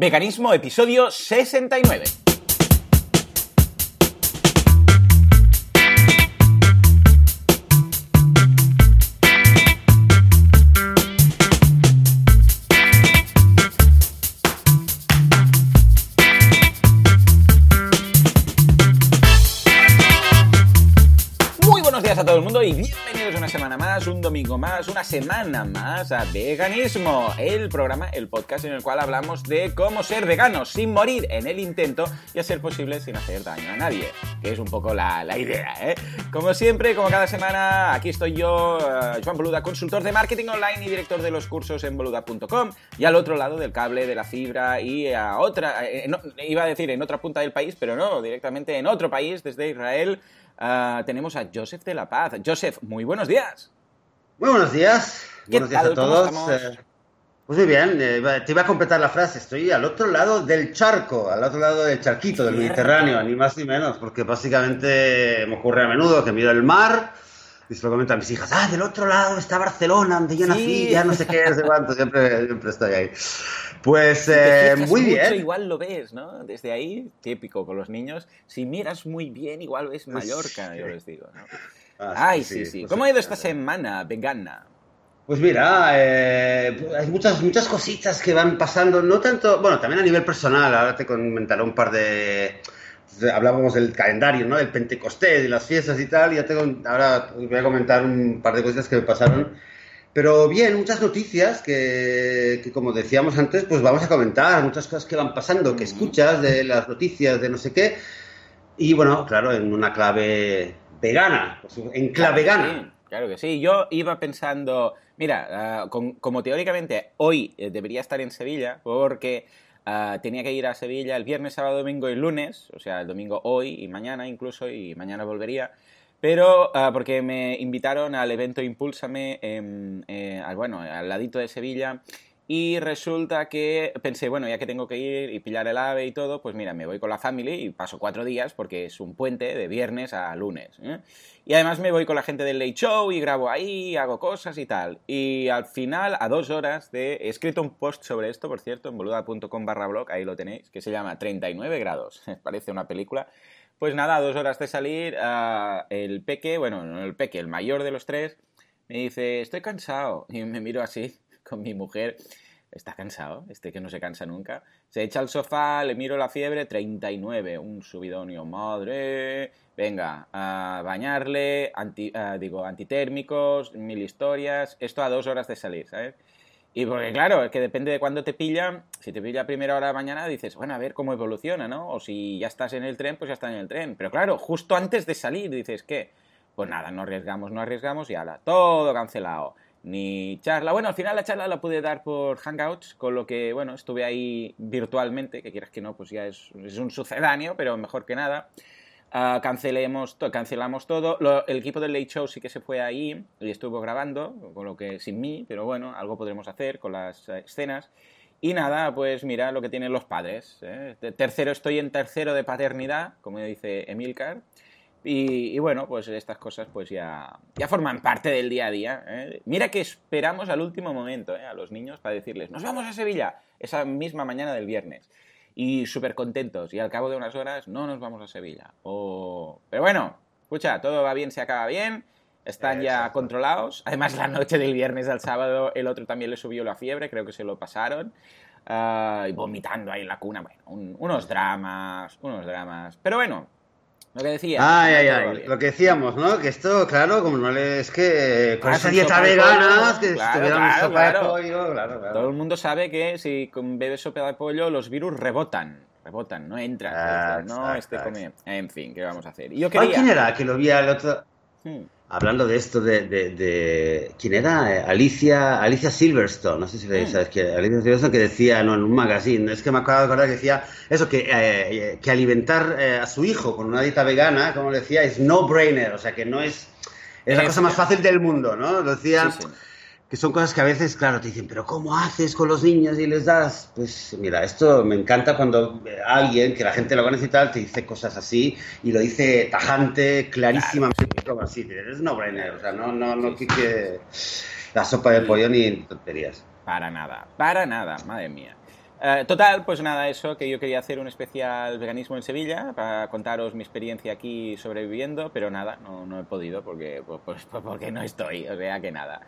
Veganismo, episodio 69. Más, una semana más a Veganismo, el programa, el podcast en el cual hablamos de cómo ser veganos sin morir en el intento y a ser posible sin hacer daño a nadie, que es un poco la, la idea, ¿eh? Como siempre, como cada semana, aquí estoy yo, eh, Joan Boluda, consultor de marketing online y director de los cursos en boluda.com y al otro lado del cable de la fibra y a otra, eh, iba a decir en otra punta del país, pero no, directamente en otro país, desde Israel. Ah, tenemos a Joseph de la Paz. Joseph, muy buenos días. Muy buenos días. ¿Qué Buenos días tal? a ¿Cómo todos. Eh, Pues muy bien, eh, te iba a completar la frase. Estoy al otro lado del charco, al otro lado del charquito, del. Mediterráneo, ni más ni menos, porque básicamente me ocurre a menudo que miro el mar y se lo comento a mis hijas. Ah, del otro lado está Barcelona, donde yo Sí. nací, ya no sé qué, no sé cuánto, siempre, siempre estoy ahí. Pues Si te eh, muy mucho, bien. igual lo ves, ¿no? Desde ahí, típico con los niños. Si miras muy bien, igual ves Mallorca, yo les digo, ¿no? Ah, Ay, sí, sí. pues ¿Cómo ha ido esta sí. semana vegana? Pues mira, eh, hay muchas, muchas cositas que van pasando, no tanto, bueno, también a nivel personal, ahora te comentaré un par de, de- hablábamos del calendario, ¿no? Del Pentecostés y las fiestas y tal, y ya tengo, ahora voy a comentar un par de cosas que me pasaron, pero bien, muchas noticias que, que como decíamos antes, pues vamos a comentar, muchas cosas que van pasando, que escuchas de las noticias de no sé qué, y bueno, claro, en una clave vegana, en clave Claro vegana. sí, Claro que sí. Yo iba pensando, mira, con- como teóricamente hoy eh, debería estar en Sevilla, porque ah, tenía que ir a Sevilla el viernes, sábado, domingo y lunes, o sea, el domingo hoy y mañana incluso, y mañana volvería. Pero ah, porque me invitaron al evento Impúlsame, eh, al, bueno, al ladito de Sevilla, y resulta que pensé, bueno, ya que tengo que ir y pillar el ave y todo, pues mira, me voy con la family y paso cuatro días porque es un puente de viernes a lunes. ¿eh? Y además me voy con la gente del Late Show y grabo ahí, hago cosas y tal. Y al final, a dos horas de... He escrito un post sobre esto, por cierto, en boluda.com barra blog, ahí lo tenéis, que se llama 39 grados. Parece una película. Pues nada, a dos horas de salir, ah, el peque, bueno, no el peque, el mayor de los tres, me dice, estoy cansado. Y me miro así con mi mujer. Está cansado, este que no se cansa nunca. Se echa al sofá, le miro la fiebre, 39, un subidonio, madre. Venga, a bañarle, digo, antitérmicos, mil historias. Esto a dos horas de salir, ¿sabes? Y porque claro, es que depende de cuándo te pilla. Si te pilla a primera hora de mañana, dices, bueno, a ver cómo evoluciona, ¿no? O si ya estás en el tren, pues ya estás en el tren. Pero claro, justo antes de salir, dices, ¿qué? Pues nada, no arriesgamos, no arriesgamos y ala, todo cancelado. Ni charla. Bueno, al final la charla la pude dar por Hangouts, con lo que, bueno, estuve ahí virtualmente, que quieras que no, pues ya es, es un sucedáneo, pero mejor que nada. Ah, cancelemos to- cancelamos todo. Lo- el equipo del Late Show sí que se fue ahí y estuvo grabando, con lo que sin mí, pero bueno, algo podremos hacer con las eh, escenas. Y nada, pues mira lo que tienen los padres. ¿eh? Tercero, estoy en tercero de paternidad, como dice Emilcar. Y, y bueno, pues estas cosas pues ya, ya forman parte del día a día. ¿eh? Mira que esperamos al último momento ¿eh? a los niños para decirles, nos vamos a Sevilla, esa misma mañana del viernes. Y súper contentos. Y al cabo de unas horas, no nos vamos a Sevilla. O... Pero bueno, escucha, todo va bien, se acaba bien. Están ya controlados. Además, la noche del viernes al sábado, el otro también le subió la fiebre, creo que se lo pasaron. Ah, y vomitando ahí en la cuna. Bueno, un- unos dramas, unos dramas. Pero bueno, lo que decía. Ay, ay, todo va ay, bien. lo que decíamos, ¿no? Que esto, claro, como no le es que con Ah, esa dieta vegana, que claro, claro, sopa de pollo, claro, claro. Todo el mundo sabe que si bebes sopa de pollo, los virus rebotan. Rebotan, no entran. Ah, no, exacto, este come. En fin, ¿qué vamos a hacer? Y yo Ay, quería. ¿Quién era? Que lo vi al otro... Hmm. Hablando de esto de... de, de- ¿Quién era? Alicia, Alicia Silverstone, no sé si Mm. sabes que Alicia Silverstone que decía, no, en un magazine, es que me acabo de acordar que decía eso, que, eh, que alimentar eh, a su hijo con una dieta vegana, como le decía, es no-brainer, o sea, que no es... Es la cosa más fácil del mundo, ¿no? Lo decía... Sí, sí. Que son cosas que a veces, claro, te dicen, pero ¿cómo haces con los niños y les das? Pues mira, esto me encanta cuando eh, alguien, que la gente lo conoce y tal, te dice cosas así y lo dice tajante, clarísimamente, como así, es no brainer, o sea, no, no, no que, que la sopa de pollo ni tonterías. Para nada, para nada, madre mía. Eh, total, pues nada, eso, que yo quería hacer un especial veganismo en Sevilla para contaros mi experiencia aquí sobreviviendo, pero nada, no, no he podido porque, pues, pues porque no estoy, o sea que nada.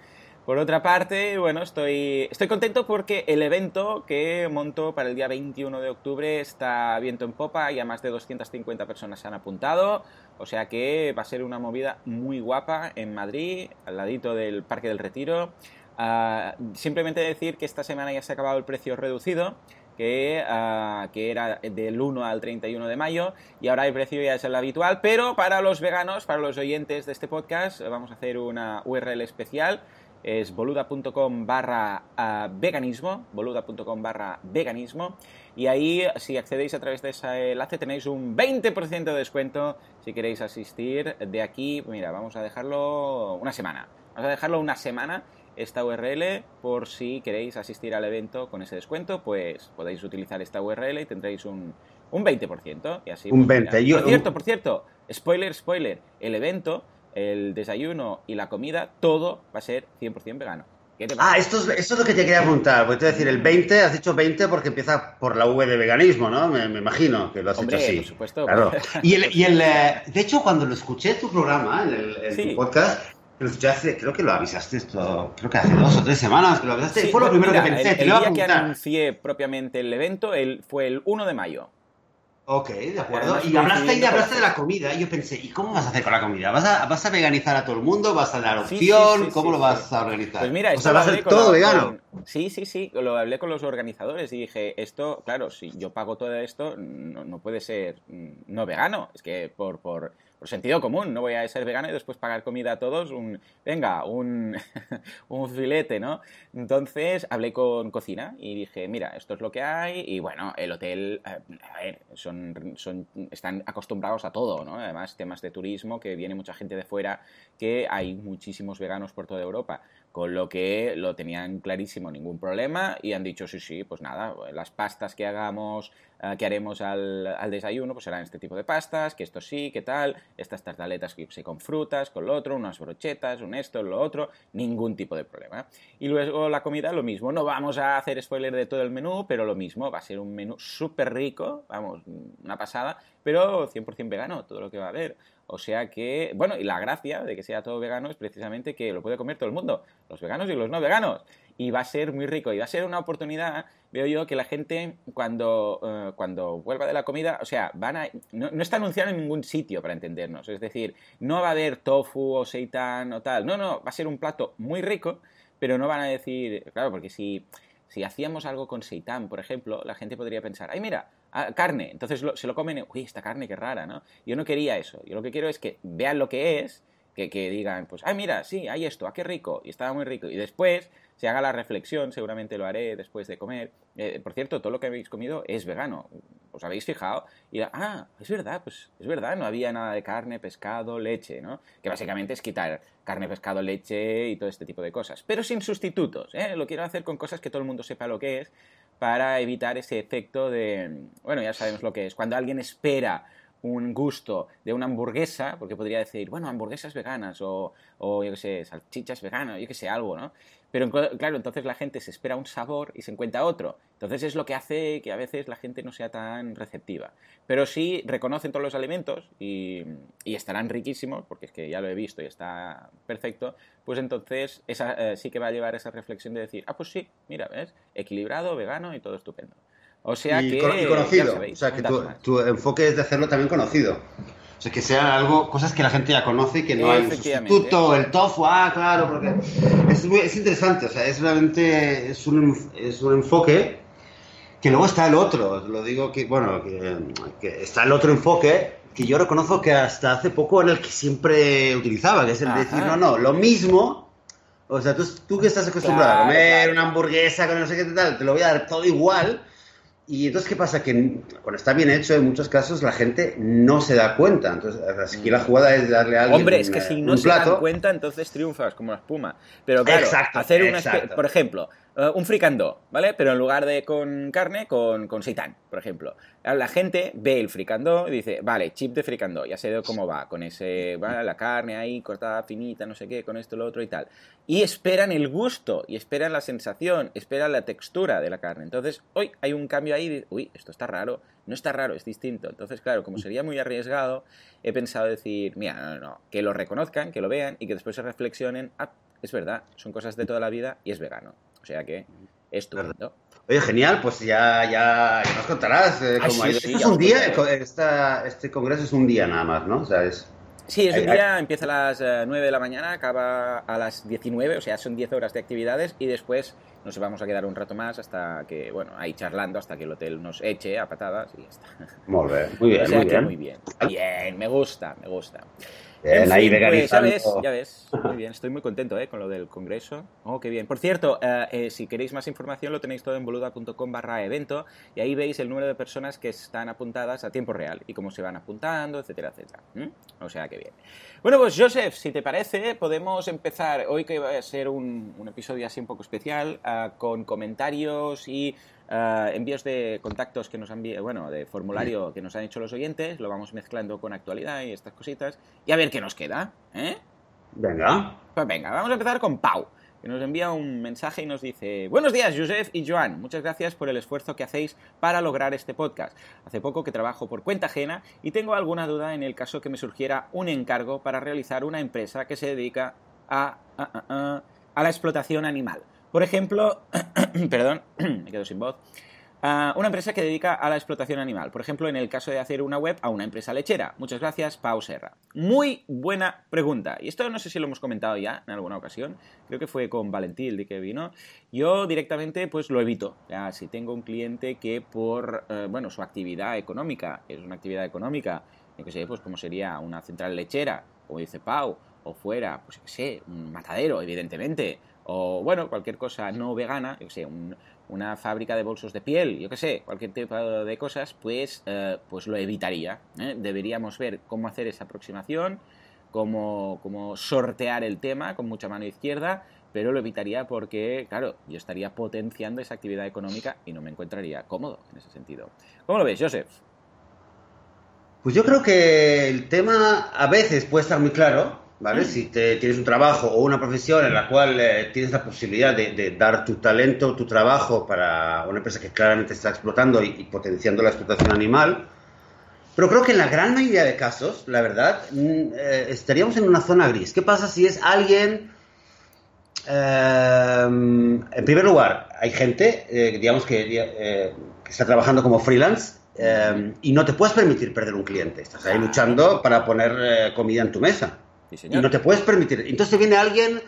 Por otra parte, bueno, estoy, estoy contento porque el evento que monto para el día 21 de octubre está viento en popa, y a más de 250 personas se han apuntado, o sea que va a ser una movida muy guapa en Madrid, al ladito del Parque del Retiro. Ah, simplemente decir que esta semana ya se ha acabado el precio reducido, que, ah, que, era del 1 al 31 de mayo y ahora el precio ya es el habitual, pero para los veganos, para los oyentes de este podcast, vamos a hacer una URL especial es boluda.com barra ah, veganismo, boluda.com barra veganismo, y ahí si accedéis a través de ese enlace tenéis un 20% de descuento si queréis asistir de aquí, mira, vamos a dejarlo una semana, vamos a dejarlo una semana esta URL por si queréis asistir al evento con ese descuento, pues podéis utilizar esta URL y tendréis un, un 20%. Y así, un 20%. Pues, por cierto, por cierto, spoiler, spoiler, el evento el desayuno y la comida, todo va a ser 100% vegano. ah, esto es, esto es lo que te quería preguntar. Voy a decir, el 20, has dicho 20 porque empieza por la V de veganismo, ¿no? Me, imagino que lo has hecho así. por supuesto. Claro. Y, el, y el, eh, de hecho, cuando lo escuché tu programa, en el podcast, lo escuché hace, creo que lo avisaste esto, creo que hace dos o tres semanas que lo avisaste. fue lo primero que pensé. El, el día que anuncié propiamente el evento el, fue el 1 de mayo. Ok, de acuerdo. y hablaste, y hablaste de la comida. Y yo pensé, ¿y cómo vas a hacer con la comida? ¿Vas a, vas a veganizar a todo el mundo? ¿Vas a dar opción? ¿Cómo lo vas a organizar? Pues mira, o sea, va a ser todo vegano. Sí, sí, sí. Lo hablé con los organizadores y dije, esto, claro, si yo pago todo esto, no, no puede ser mm, no vegano. Es que por, por por sentido común, no voy a ser vegano y después pagar comida a todos, un, venga, un, un filete, ¿no? Entonces hablé con cocina y dije, mira, esto es lo que hay y bueno, el hotel, eh, a ver, son, son, están acostumbrados a todo, ¿no? Además, temas de turismo, que viene mucha gente de fuera, que hay muchísimos veganos por toda Europa con lo que lo tenían clarísimo, ningún problema, y han dicho, sí, sí, pues nada, las pastas que hagamos, eh, que haremos al, al, desayuno, pues serán este tipo de pastas, que esto sí, que tal, estas tartaletas que se con frutas, con lo otro, unas brochetas, un esto, lo otro, ningún tipo de problema. Y luego la comida, lo mismo, no vamos a hacer spoiler de todo el menú, pero lo mismo, va a ser un menú súper rico, vamos, una pasada, pero 100% vegano, todo lo que va a haber. O sea que, bueno, y la gracia de que sea todo vegano es precisamente que lo puede comer todo el mundo, los veganos y los no veganos. Y va a ser muy rico y va a ser una oportunidad, veo yo, que la gente cuando, eh, cuando vuelva de la comida, o sea, van a, no, está anunciado en ningún sitio para entendernos. Es decir, no va a haber tofu o seitan o tal. No, no, va a ser un plato muy rico, pero no van a decir, claro, porque si, si hacíamos algo con seitan, por ejemplo, la gente podría pensar, ay, mira, Ah, carne. Entonces se lo comen, uy, esta carne qué rara, ¿no? Yo no quería eso. Yo lo que quiero es que vean lo que es, que, que digan, pues, ay, mira, sí, hay esto, ah, qué rico, y estaba muy rico. Y después se haga la reflexión, seguramente lo haré después de comer. Eh, por cierto, todo lo que habéis comido es vegano. ¿Os habéis fijado? Y ah, es verdad, pues es verdad, no había nada de carne, pescado, leche, ¿no? Que básicamente es quitar carne, pescado, leche y todo este tipo de cosas. Pero sin sustitutos, ¿eh? Lo quiero hacer con cosas que todo el mundo sepa lo que es para evitar ese efecto de, bueno, ya sabemos lo que es, cuando alguien espera un gusto de una hamburguesa, porque podría decir, bueno, hamburguesas veganas o, o yo qué sé, salchichas veganas, yo qué sé, algo, ¿no? Pero claro, entonces la gente se espera un sabor y se encuentra otro. Entonces es lo que hace que a veces la gente no sea tan receptiva. Pero sí reconocen todos los alimentos y, estarán riquísimos, porque es que ya lo he visto y está perfecto, pues entonces esa, eh, sí que va a llevar esa reflexión de decir, ah, pues sí, mira, ¿ves? Equilibrado, vegano y todo estupendo. O sea que... Y conocido. o sea que tu, tu enfoque es de hacerlo también conocido. O sea, que sean algo, cosas que la gente ya conoce y que no hay un sustituto, el tofu, ah, claro, porque es, es interesante, o sea, es realmente, es un, es un enfoque que luego está el otro, lo digo que, bueno, que, está el otro enfoque que yo reconozco que hasta hace poco era el que siempre utilizaba, que es el de decir, no, no, lo mismo, o sea, tú, tú que estás acostumbrado a comer una hamburguesa con no sé qué tal, te lo voy a dar todo igual, y entonces, ¿qué pasa? Que cuando está bien hecho, en muchos casos la gente no se da cuenta. Entonces, aquí la mm. jugada es darle a alguien Hombre, es que si no se dan cuenta, entonces triunfas como la espuma. Pero claro, hacer una... Por ejemplo, eh, un fricandó, ¿vale? Pero en lugar de con carne, con, con seitán, por ejemplo. La gente ve el fricandó y dice, vale, chip de fricandó, ya sé cómo va, con ese, la carne ahí cortada finita, no sé qué, con esto, lo otro y tal. Y esperan el gusto, y esperan la sensación, esperan la textura de la carne. Entonces, hoy hay un cambio ahí, uy, esto está raro, no está raro, es distinto. Entonces, claro, como sería muy arriesgado, he pensado decir, mira, no, no, no, que lo reconozcan, que lo vean y que después se reflexionen, ah, es verdad, son cosas de toda la vida y es vegano. O sea que, estupendo. Oye, genial, pues ya, ya, ya nos contarás eh, Ah, cómo sí, sí, Este es un día, esta- este congreso es un día nada más, ¿no? O sea, es... Sí, es un día, empieza a las eh, 9 de la mañana, acaba a las 19, o sea, son 10 horas de actividades y después nos vamos a quedar un rato más hasta que, bueno, ahí charlando hasta que el hotel nos eche a patadas y ya está. Muy bien, muy bien, o sea muy bien. muy bien. Bien, me gusta, me gusta. En ahí fin, pues, ya ves, ya ves. Muy bien, estoy muy contento ¿eh? con lo del congreso. Oh, qué bien. Por cierto, eh, eh, si queréis más información lo tenéis todo en boluda.com barra evento y ahí veis el número de personas que están apuntadas a tiempo real y cómo se van apuntando, etcétera, etcétera. ¿Mm? O sea, que bien. Bueno, pues Joseph, si te parece, podemos empezar hoy que va a ser un, un episodio así un poco especial ah, con comentarios y ah, envíos de contactos que nos han bueno, de formulario que nos han hecho los oyentes, lo vamos mezclando con actualidad y estas cositas y a ver qué nos queda, ¿eh? Venga. Pues venga, vamos a empezar con Pau, que nos envía un mensaje y nos dice: Buenos días, Joseph y Joan. Muchas gracias por el esfuerzo que hacéis para lograr este podcast. Hace poco que trabajo por cuenta ajena y tengo alguna duda en el caso que me surgiera un encargo para realizar una empresa que se dedica a, a, a- a- a la explotación animal. Por ejemplo, perdón, me quedo sin voz. una empresa que dedica a la explotación animal. Por ejemplo, en el caso de hacer una web a una empresa lechera. Muchas gracias, Pau Serra. Muy buena pregunta. Y esto no sé si lo hemos comentado ya en alguna ocasión. Creo que fue con Valentín de que vino. Yo directamente pues lo evito. Si tengo un cliente que por, eh, bueno, su actividad económica, es una actividad económica, yo pues como sería una central lechera, como dice Pau, o fuera, pues que sé, un matadero, evidentemente, o bueno, cualquier cosa no vegana, yo que sé, un, una fábrica de bolsos de piel, yo que sé, cualquier tipo de cosas, pues, eh, pues lo evitaría. ¿eh? Deberíamos ver cómo hacer esa aproximación, cómo, cómo sortear el tema con mucha mano izquierda, pero lo evitaría porque, claro, yo estaría potenciando esa actividad económica y no me encontraría cómodo en ese sentido. ¿Cómo lo ves, Joseph? Pues yo creo que el tema a veces puede estar muy claro, ¿vale? Si te, tienes un trabajo o una profesión en la cual eh, tienes la posibilidad de, de dar tu talento, tu trabajo para una empresa que claramente está explotando y, y potenciando la explotación animal. Pero creo que en la gran mayoría de casos, la verdad, mm, eh, estaríamos en una zona gris. ¿Qué pasa si es alguien... eh, en primer lugar, hay gente, eh, digamos, que, eh, que está trabajando como freelance eh, y no te puedes permitir perder un cliente. Estás ahí luchando para poner eh, comida en tu mesa. Sí, Y no te puedes permitir. Entonces te viene alguien,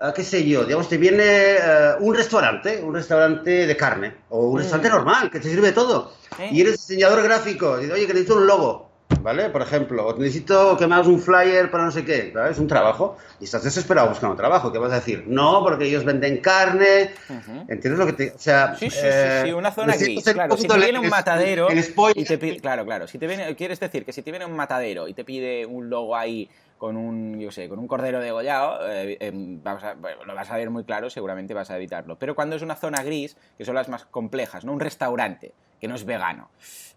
eh, qué sé yo, digamos, te viene eh, un restaurante, un restaurante de carne, o un Mm. restaurante normal, que te sirve todo. Sí. Y eres diseñador gráfico, y dices, oye, que necesito un logo, ¿vale? Por ejemplo, o necesito que me hagas un flyer para no sé qué, ¿sabes? Es un trabajo, y estás desesperado buscando trabajo. ¿Qué vas a decir? No, porque ellos venden carne. ¿Entiendes lo que te.? O sea. Sí, sí, eh, sí, sí, una zona gris. Claro, si te viene un matadero el spoiler. y te claro, claro, si te viene, quieres decir que si te viene un matadero y te pide un logo ahí con un, yo sé, con un cordero degollado, eh, eh, vamos a- bueno, lo vas a ver muy claro, seguramente vas a evitarlo. Pero cuando es una zona gris, que son las más complejas, ¿no? Un restaurante que no es vegano,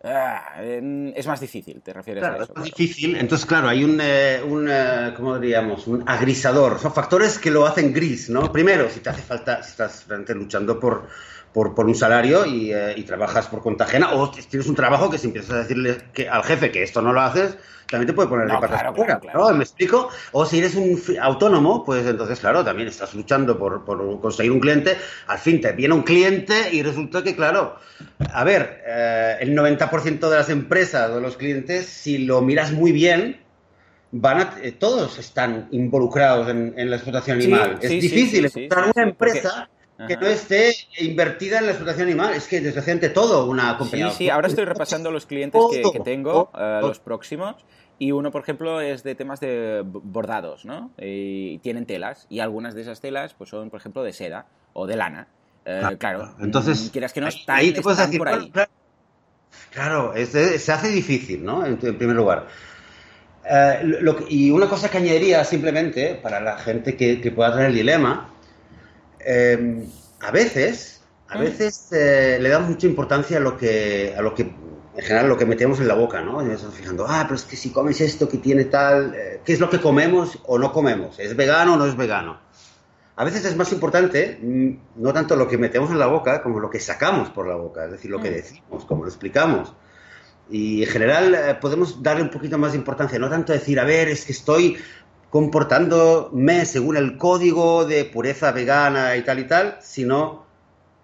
ah, eh, es más difícil, te refieres Claro, a es eso. más claro. difícil. Entonces, claro, hay un, eh, un eh, ¿cómo diríamos? Un agrisador. Son factores que lo hacen gris, ¿no? Primero, si te hace falta, si estás realmente luchando por, por, por un salario y, eh, y trabajas por cuenta ajena, o tienes un trabajo que si empiezas a decirle que, al jefe que esto no lo haces, también te puede poner de No, patas claro, fuera, claro, claro. ¿no? ¿Me explico? O si eres un autónomo, pues entonces, claro, también estás luchando por, por conseguir un cliente. Al fin te viene un cliente y resulta que, claro, a ver, eh, el 90% de las empresas o de los clientes, si lo miras muy bien, van a, eh, todos están involucrados en, en la explotación Sí, animal. es sí, difícil sí, encontrar una porque- empresa que no esté invertida en la explotación animal. Es que desgraciadamente todo una Sí, compañía. sí, ahora estoy repasando los clientes que, que tengo, eh, los próximos, y uno, por ejemplo, es de temas de bordados, ¿no? Y tienen telas, y algunas de esas telas pues son, por ejemplo, de seda o de lana. Eh, Claro, claro, entonces, mm, quieras que no están, ahí te puedes decir, por ahí. claro, claro, es de- se hace difícil, ¿no? En, en primer lugar. Eh, lo- y una cosa que añadiría simplemente para la gente que, que pueda tener el dilema, eh, a veces, a mm. veces eh, le damos mucha importancia a lo que, a lo que, en general, lo que metemos en la boca, ¿no? Y nos estamos fijando, ah, pero es que si comes esto que tiene tal, eh, ¿qué es lo que comemos o no comemos? ¿Es vegano o no es vegano? A veces es más importante mm, no tanto lo que metemos en la boca como lo que sacamos por la boca, es decir, lo que mm. decimos, como lo explicamos. Y en general eh, podemos darle un poquito más de importancia, no tanto decir, a ver, es que estoy comportándome según el código de pureza vegana y tal y tal, sino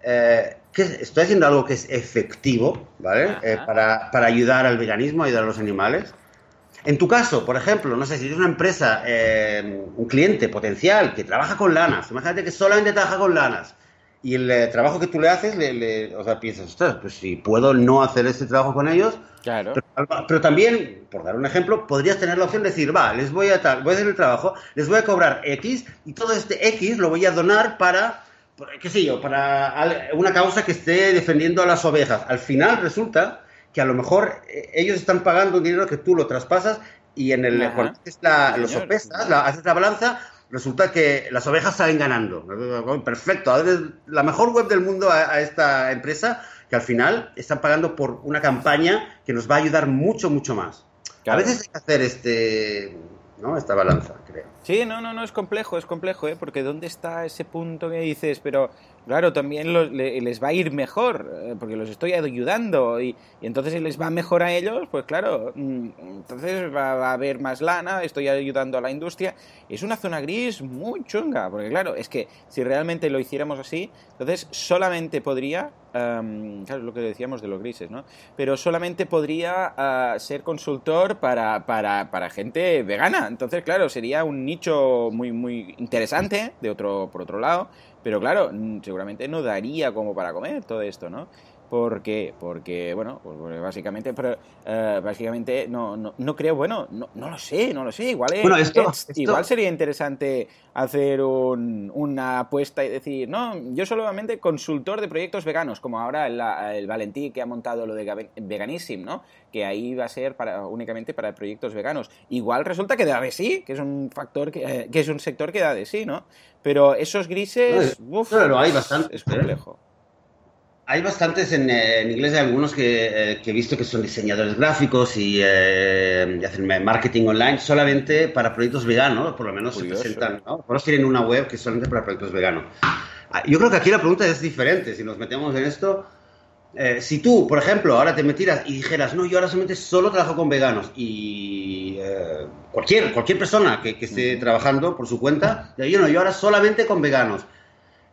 eh, que estoy haciendo algo que es efectivo, ¿vale? Eh, para, para, ayudar al veganismo, ayudar a los animales. En tu caso, por ejemplo, no sé si tienes una empresa, eh, un cliente potencial que trabaja con lanas, imagínate que solamente trabaja con lanas y el trabajo que tú le haces, le, o sea, piensas, pues si puedo no hacer este trabajo con ellos, Claro. Pero, también, por dar un ejemplo, podrías tener la opción de decir, va, les voy a voy a hacer el trabajo, les voy a cobrar X y todo este X lo voy a donar para, qué sé yo, para una causa que esté defendiendo a las ovejas. Al final resulta que a lo mejor eh, ellos están pagando un dinero que tú lo traspasas y en el cuando haces la, los opesas, la, haces la balanza, resulta que las ovejas salen ganando. Perfecto, la mejor web del mundo a esta empresa que al final están pagando por una campaña que nos va a ayudar mucho, mucho más. A veces hay que hacer este, ¿no? esta balanza, creo. Sí, no, no, no, es complejo, es complejo, ¿eh? porque ¿dónde está ese punto que dices, pero claro, también les va a ir mejor, eh, porque los estoy ayudando, y, entonces les va mejor a ellos, pues claro, mm, entonces va, a haber más lana, estoy ayudando a la industria. Es una zona gris muy chunga, porque claro, es que si realmente lo hiciéramos así, entonces solamente podría claro, es lo que decíamos de los grises, ¿no? Pero solamente podría ah, ser consultor para, para, para, gente vegana. Entonces, claro, sería un nicho muy, muy interesante, de otro, por otro lado. Pero claro, seguramente no daría como para comer todo esto, ¿no? ¿Por qué? Porque, bueno, pues básicamente, pero, eh, básicamente no, no, no, creo, bueno, no, no, lo sé, no lo sé. Igual, igual sería interesante hacer un, una apuesta y decir, no, yo solamente consultor de proyectos veganos, como ahora el, el Valentí que ha montado lo de Veganism, ¿no? Que ahí va a ser para, únicamente para proyectos veganos. Igual resulta que da de sí, que es un factor que, eh, que es un sector que da de sí, ¿no? Pero esos grises, uff, hay bastante, es complejo. Hay bastantes en, inglés, hay algunos eh, que, he visto que son diseñadores gráficos y, eh, hacen marketing online solamente para proyectos veganos, por lo menos se presentan, ¿no? Por tienen una web que es solamente para proyectos veganos. Ah, yo creo que aquí la pregunta es diferente, si nos metemos en esto. Eh, si tú, por ejemplo, ahora te metieras y dijeras, no, yo ahora solamente solo trabajo con veganos y cualquier, cualquier persona que, esté trabajando por su cuenta, yo no, yo ahora solamente con veganos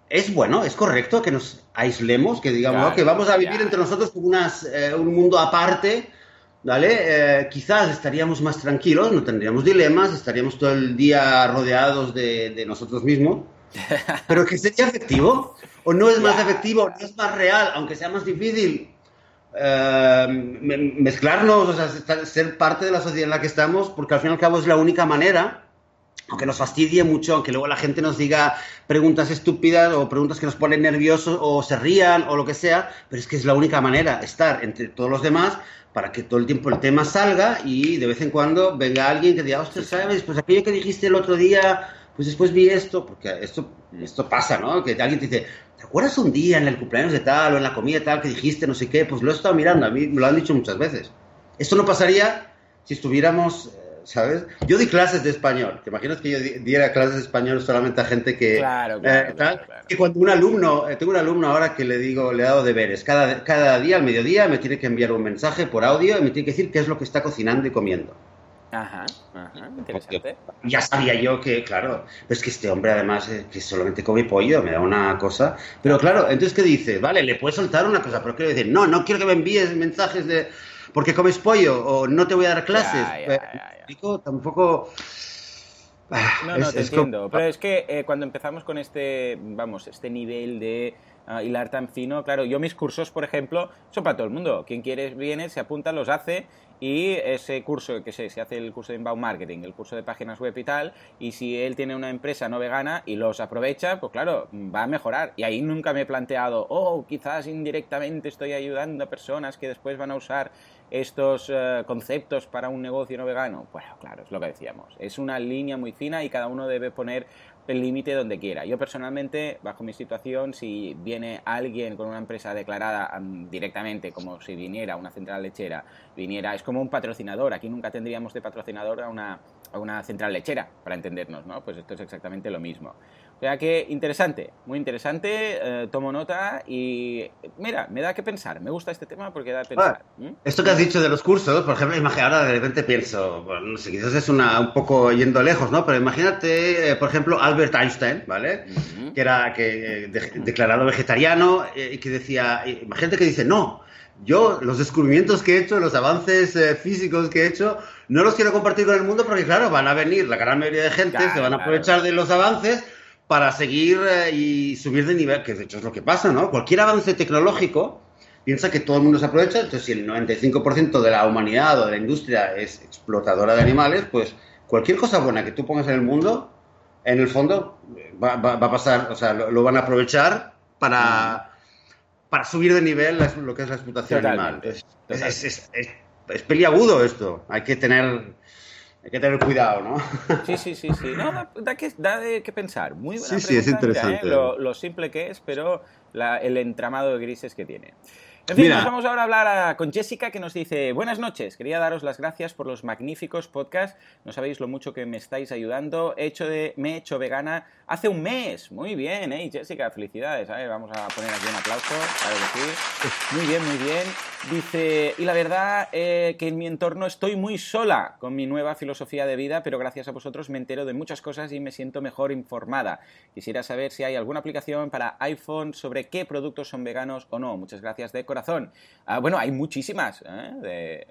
es bueno, es correcto que nos aislemos, que digamos que vamos a vivir entre nosotros como unas, eh, un mundo aparte, ¿vale? Eh, quizás estaríamos más tranquilos, no tendríamos dilemas, estaríamos todo el día rodeados de, nosotros mismos, pero que sería efectivo, o no es más efectivo, no es más real, aunque sea más difícil. Eh, mezclarnos, o sea, ser parte de la sociedad en la que estamos, porque al fin y al cabo es la única manera aunque nos fastidie mucho, aunque luego la gente nos diga preguntas estúpidas o preguntas que nos ponen nerviosos o se rían o lo que sea, pero es que es la única manera, estar entre todos los demás para que todo el tiempo el tema salga y de vez en cuando venga alguien que diga, usted ¿sabes? Pues aquello que dijiste el otro día, pues después vi esto, porque esto, esto pasa, ¿no? Que alguien te dice, ¿te acuerdas un día en el cumpleaños de tal o en la comida tal que dijiste no sé qué? Pues lo he estado mirando, a mí me lo han dicho muchas veces. Esto no pasaría si estuviéramos ¿sabes? Yo di clases de español. ¿Te imaginas que yo diera clases de español solamente a gente que... Claro, eh, claro, Que cuando un alumno, eh, tengo un alumno ahora que le digo, le he dado deberes. Cada, cada día, al mediodía, me tiene que enviar un mensaje por audio y me tiene que decir qué es lo que está cocinando y comiendo. Ajá, ajá, interesante. Ya sabía yo que, claro, es que este hombre además eh, que solamente come pollo, me da una cosa. Pero claro, entonces, ¿qué dice? Vale, le puedes soltar una cosa, pero quiero decir, no, no quiero que me envíes mensajes de porque comes pollo o no te voy a dar clases. Tampoco... Ah, no, no, te entiendo. Pero es que eh, cuando empezamos con este, vamos, este nivel de uh, hilar tan fino, claro, yo mis cursos, por ejemplo, son para todo el mundo. Quien quiere viene, se apunta, los hace y ese curso, que sé, se hace el curso de inbound marketing, el curso de páginas web y tal, y si él tiene una empresa no vegana y los aprovecha, pues claro, va a mejorar. Y ahí nunca me he planteado, oh, quizás indirectamente estoy ayudando a personas que después van a usar estos eh, conceptos para un negocio no vegano? Bueno, claro, es lo que decíamos. Es una línea muy fina y cada uno debe poner el límite donde quiera. Yo personalmente, bajo mi situación, si viene alguien con una empresa declarada directamente, como si viniera una central lechera, viniera, es como un patrocinador. Aquí nunca tendríamos de patrocinador a una, a una central lechera, para entendernos, ¿no? Pues esto es exactamente lo mismo. O sea que interesante, muy interesante, eh, tomo nota y mira, me da que pensar, me gusta este tema porque da que pensar. Esto que has dicho de los cursos, por ejemplo, imagínate, ahora de repente pienso, bueno, no sé, quizás es una, un poco yendo lejos, ¿no? Pero imagínate, eh, por ejemplo, Albert Einstein, ¿vale? Que era que, eh, declarado vegetariano y que decía, imagínate que dice, no, yo los descubrimientos que he hecho, los avances físicos que he hecho, no los quiero compartir con el mundo porque, claro, van a venir la gran mayoría de gente, se van a aprovechar de los avances para seguir eh, y subir de nivel, que de hecho es lo que pasa, ¿no? Cualquier avance tecnológico piensa que todo el mundo se aprovecha, entonces si el 95% de la humanidad o de la industria es explotadora de animales, pues cualquier cosa buena que tú pongas en el mundo, en el fondo va, a pasar, o sea, lo, van a aprovechar para, para subir de nivel lo que es la explotación animal. Es, es, es, peliagudo esto, hay que tener hay que tener cuidado, ¿no? Sí, sí, sí, sí. No, da, que, da de qué pensar. Muy buena sí, sí, es interesante. ¿eh? lo, simple que es, pero el entramado de grises que tiene. En fin, vamos ahora a hablar con Jessica que nos dice, buenas noches, quería daros las gracias por los magníficos podcasts, no sabéis lo mucho que me estáis ayudando, he hecho de, me he hecho vegana hace un mes, muy bien, ¿eh? Jessica, felicidades, vamos a poner aquí un aplauso, claro que sí, muy bien, muy bien. Dice, y la verdad eh, que en mi entorno estoy muy sola con mi nueva filosofía de vida, pero gracias a vosotros me entero de muchas cosas y me siento mejor informada. Quisiera saber si hay alguna aplicación para iPhone sobre qué productos son veganos o no. Muchas gracias de corazón. Ah, bueno, hay muchísimas ¿eh?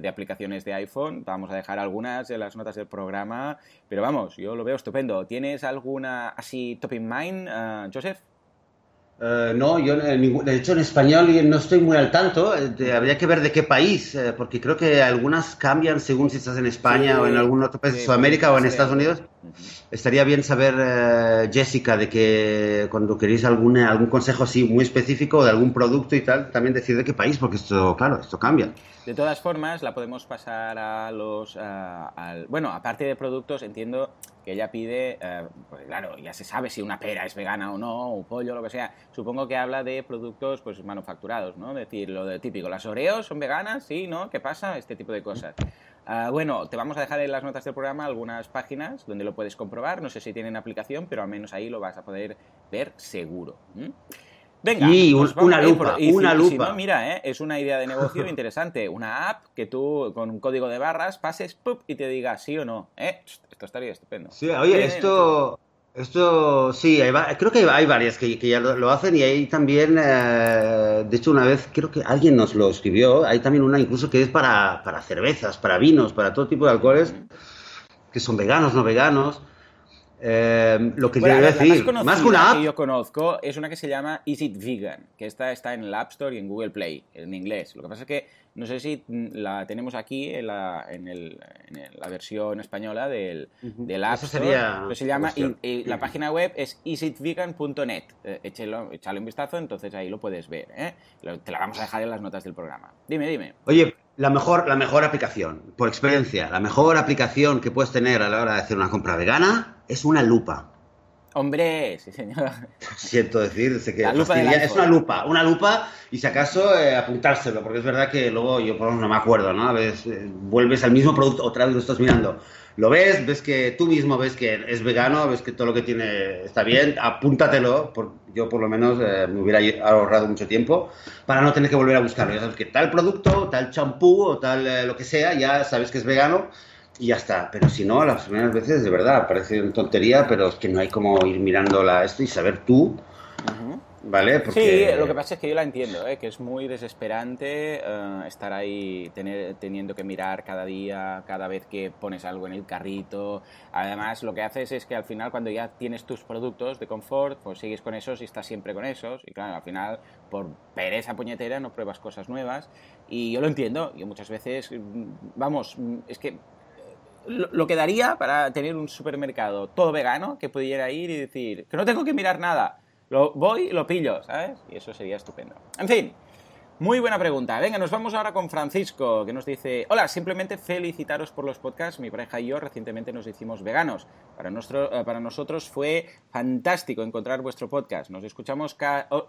de, aplicaciones de iPhone. Vamos a dejar algunas en las notas del programa, pero vamos, yo lo veo estupendo. ¿Tienes alguna así top in mind, uh, Joseph? Eh, no, yo eh, de hecho en español no estoy muy al tanto. Habría que ver de qué país, porque creo que algunas cambian según si estás en España o en algún otro país de Sudamérica o en Estados Unidos. Estaría bien saber, Jessica, de que cuando queréis algún, algún consejo así muy específico de algún producto y tal, también decir de qué país, porque esto, claro, esto cambia. De todas formas, la podemos pasar a los... bueno, aparte de productos, entiendo que ella pide, eh, pues claro, ya se sabe si una pera es vegana o no, o pollo, lo que sea. Supongo que habla de productos pues manufacturados, ¿no? Es decir, lo de típico, las Oreos son veganas, sí, ¿no? ¿Qué pasa? Este tipo de cosas. Ah, bueno, te vamos a dejar en las notas del programa algunas páginas donde lo puedes comprobar. No sé si tienen aplicación, pero al menos ahí lo vas a poder ver seguro. Venga, y una lupa, una lupa. no, mira, ¿eh? es una idea de negocio interesante. Una app que tú con un código de barras pases y te diga sí o no. ¿eh? Esto estaría estupendo. Sí, oye, esto, esto sí, creo que hay varias que, ya lo, hacen y hay también, eh, de hecho una vez creo que alguien nos lo escribió, hay también una incluso que es para, para cervezas, para vinos, para todo tipo de alcoholes, que son veganos, no veganos. Eh, lo que bueno, decir, más, que una app. que yo conozco es una que se llama Is It Vegan, que esta está en el App Store y en Google Play, en inglés. Lo que pasa es que no sé si la tenemos aquí en la, en el, en la versión española del, del App Store. Sería se llama, y, la página web es isitvegan.net. Eh, échale un vistazo, entonces ahí lo puedes ver. ¿eh? Te la vamos a dejar en las notas del programa. Dime, dime. Oye, la mejor, la mejor aplicación, por experiencia, la mejor aplicación que puedes tener a la hora de hacer una compra vegana es una lupa. Hombre, sí señor. Siento decir, que es una lupa, una lupa y si acaso eh, apuntárselo, porque es verdad que luego yo por no me acuerdo, ¿no? A veces eh, vuelves al mismo producto, otra vez lo estás mirando. Lo ves, ves que tú mismo ves que es vegano, ves que todo lo que tiene está bien, apúntatelo, por, yo por lo menos eh, me hubiera ahorrado mucho tiempo para no tener que volver a buscarlo. Ya sabes que tal producto, tal champú o tal lo que sea, ya sabes que es vegano y ya está. Pero si no, las primeras veces, de verdad, parece una tontería, pero es que no hay como ir mirándola esto y saber tú. ¿Vale? Sí, lo que pasa es que yo la entiendo, ¿eh? que es muy desesperante eh, estar ahí tener, teniendo que mirar cada día, cada vez que pones algo en el carrito. Además, lo que haces es que al final, cuando ya tienes tus productos de confort, pues sigues con esos y estás siempre con esos. Y claro, al final, por pereza puñetera, no pruebas cosas nuevas. Y yo lo entiendo. Yo muchas veces, vamos, es que lo, que daría para tener un supermercado todo vegano que pudiera ir y decir que no tengo que mirar nada. Lo voy lo pillo, ¿sabes? Y eso sería estupendo. En fin, Muy buena pregunta. Venga, nos vamos ahora con Francisco, que nos dice, hola, simplemente felicitaros por los podcasts. Mi pareja y yo recientemente nos hicimos veganos. Para, eh, nosotros fue fantástico encontrar vuestro podcast. Nos escuchamos